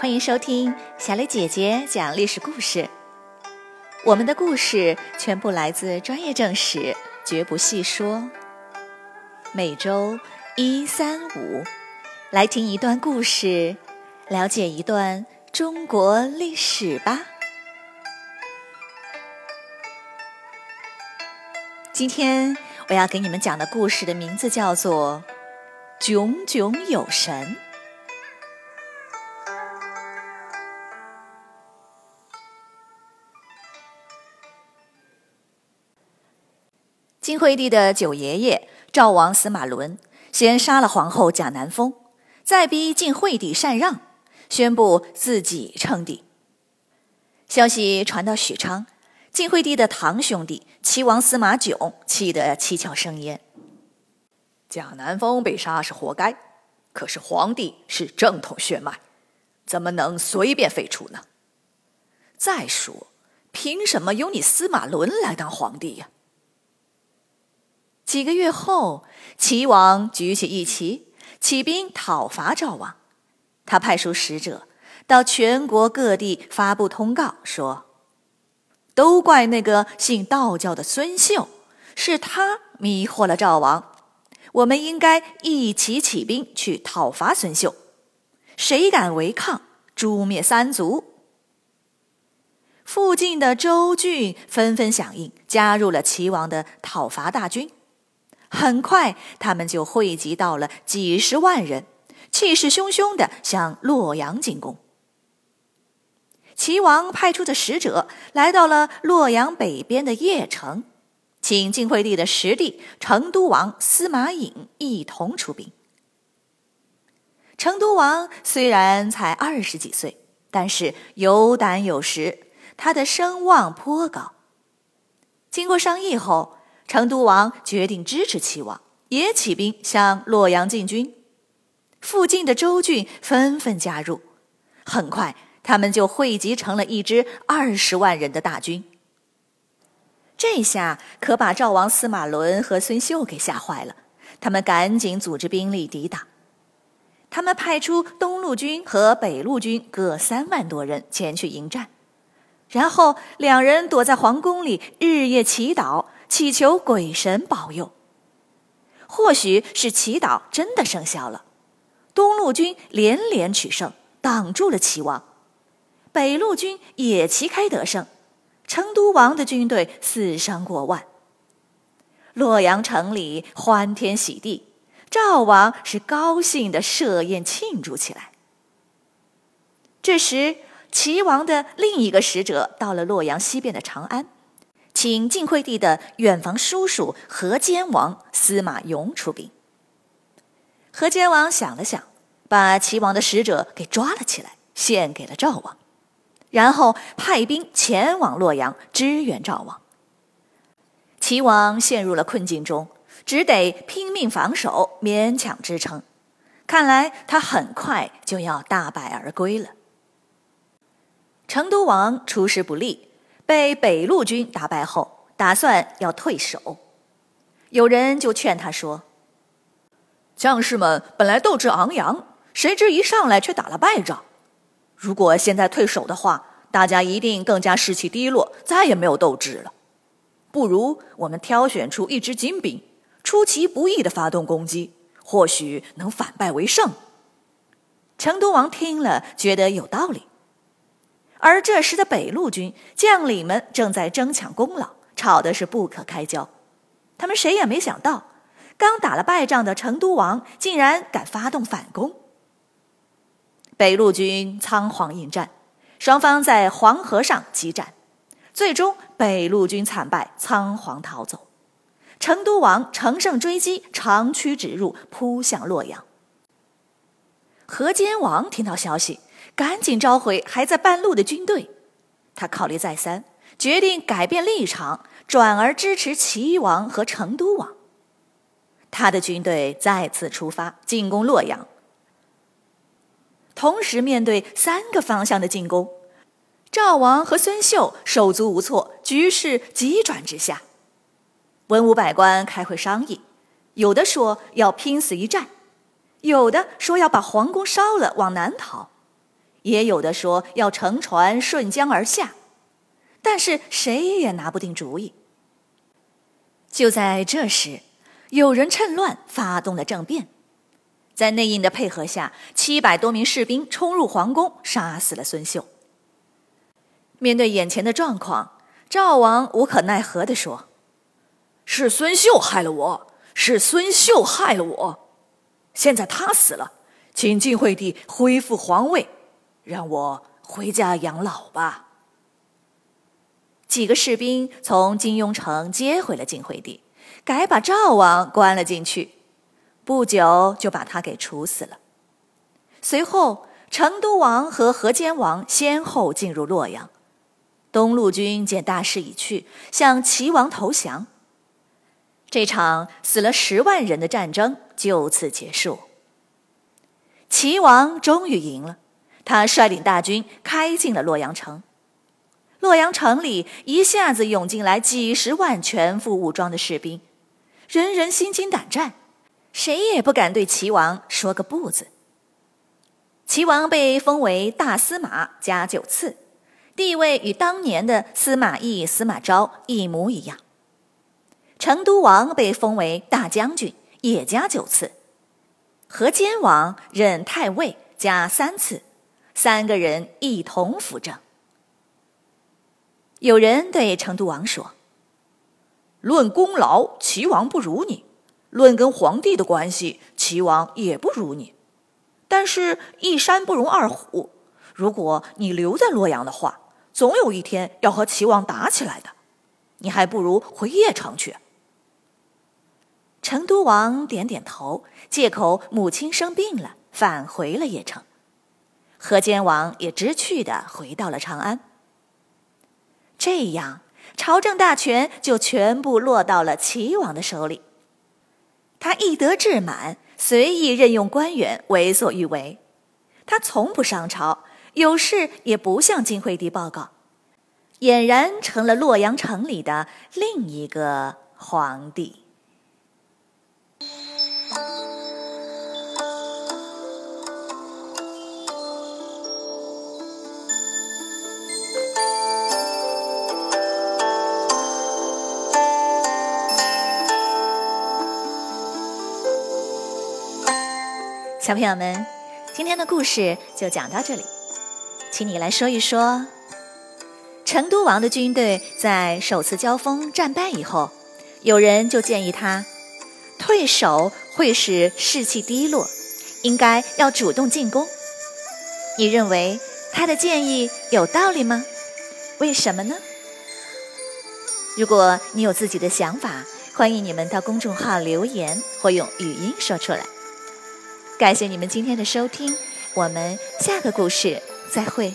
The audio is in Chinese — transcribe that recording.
欢迎收听小磊姐姐讲历史故事。我们的故事全部来自专业正史，绝不细说。每周一、三、五，来听一段故事，了解一段中国历史吧。今天我要给你们讲的故事的名字叫做《炯炯有神》。晋惠帝的九爷爷赵王司马伦先杀了皇后贾南风，再逼晋惠帝禅让，宣布自己称帝。消息传到许昌，晋惠帝的堂兄弟齐王司马囧气得七窍生烟。贾南风被杀是活该，可是皇帝是正统血脉，怎么能随便废除呢？再说，凭什么由你司马伦来当皇帝呀？几个月后，齐王举起一旗，起兵讨伐赵王。他派出使者到全国各地发布通告，说：“都怪那个信道教的孙秀，是他迷惑了赵王。我们应该一起起兵去讨伐孙秀，谁敢违抗，诛灭三族。”附近的州郡纷纷响应，加入了齐王的讨伐大军。很快，他们就汇集到了几十万人，气势汹汹地向洛阳进攻。齐王派出的使者来到了洛阳北边的邺城，请晋惠帝的实弟成都王司马颖一同出兵。成都王虽然才二十几岁，但是有胆有识，他的声望颇高。经过商议后。成都王决定支持齐王，也起兵向洛阳进军。附近的州郡纷纷加入，很快他们就汇集成了一支二十万人的大军。这下可把赵王司马伦和孙秀给吓坏了，他们赶紧组织兵力抵挡。他们派出东路军和北路军各三万多人前去迎战，然后两人躲在皇宫里日夜祈祷。祈求鬼神保佑，或许是祈祷真的生效了。东路军连连取胜，挡住了齐王；北路军也旗开得胜，成都王的军队死伤过万。洛阳城里欢天喜地，赵王是高兴的设宴庆祝起来。这时，齐王的另一个使者到了洛阳西边的长安。请晋惠帝的远房叔叔河间王司马颙出兵。河间王想了想，把齐王的使者给抓了起来，献给了赵王，然后派兵前往洛阳支援赵王。齐王陷入了困境中，只得拼命防守，勉强支撑。看来他很快就要大败而归了。成都王出师不利。被北路军打败后，打算要退守。有人就劝他说：“将士们本来斗志昂扬，谁知一上来却打了败仗。如果现在退守的话，大家一定更加士气低落，再也没有斗志了。不如我们挑选出一支精兵，出其不意的发动攻击，或许能反败为胜。”成都王听了，觉得有道理。而这时的北路军将领们正在争抢功劳，吵得是不可开交。他们谁也没想到，刚打了败仗的成都王竟然敢发动反攻。北路军仓皇应战，双方在黄河上激战，最终北路军惨败，仓皇逃走。成都王乘胜追击，长驱直入，扑向洛阳。河间王听到消息。赶紧召回还在半路的军队，他考虑再三，决定改变立场，转而支持齐王和成都王。他的军队再次出发进攻洛阳，同时面对三个方向的进攻，赵王和孙秀手足无措，局势急转直下。文武百官开会商议，有的说要拼死一战，有的说要把皇宫烧了往南逃。也有的说要乘船顺江而下，但是谁也拿不定主意。就在这时，有人趁乱发动了政变，在内应的配合下，七百多名士兵冲入皇宫，杀死了孙秀。面对眼前的状况，赵王无可奈何地说：“是孙秀害了我，是孙秀害了我。现在他死了，请晋惠帝恢复皇位，让我回家养老吧。”几个士兵从金庸城接回了晋惠帝，改把赵王关了进去，不久就把他给处死了。随后，成都王和河间王先后进入洛阳。东路军见大势已去，向齐王投降。这场死了十万人的战争就此结束。齐王终于赢了，他率领大军开进了洛阳城。洛阳城里一下子涌进来几十万全副武装的士兵，人人心惊胆战，谁也不敢对齐王说个不字。齐王被封为大司马加九次。地位与当年的司马懿、司马昭一模一样。成都王被封为大将军，也加九次；河间王任太尉，加三次，三个人一同辅政。有人对成都王说：“论功劳，齐王不如你；论跟皇帝的关系，齐王也不如你。但是，一山不容二虎。如果你留在洛阳的话，”总有一天要和齐王打起来的，你还不如回邺城去。成都王点点头，借口母亲生病了，返回了邺城。河间王也知趣的回到了长安。这样，朝政大权就全部落到了齐王的手里。他一得志满，随意任用官员，为所欲为。他从不上朝。有事也不向晋惠帝报告，俨然成了洛阳城里的另一个皇帝。小朋友们，今天的故事就讲到这里。请你来说一说，成都王的军队在首次交锋战败以后，有人就建议他退守会使士气低落，应该要主动进攻。你认为他的建议有道理吗？为什么呢？如果你有自己的想法，欢迎你们到公众号留言或用语音说出来。感谢你们今天的收听，我们下个故事。再会。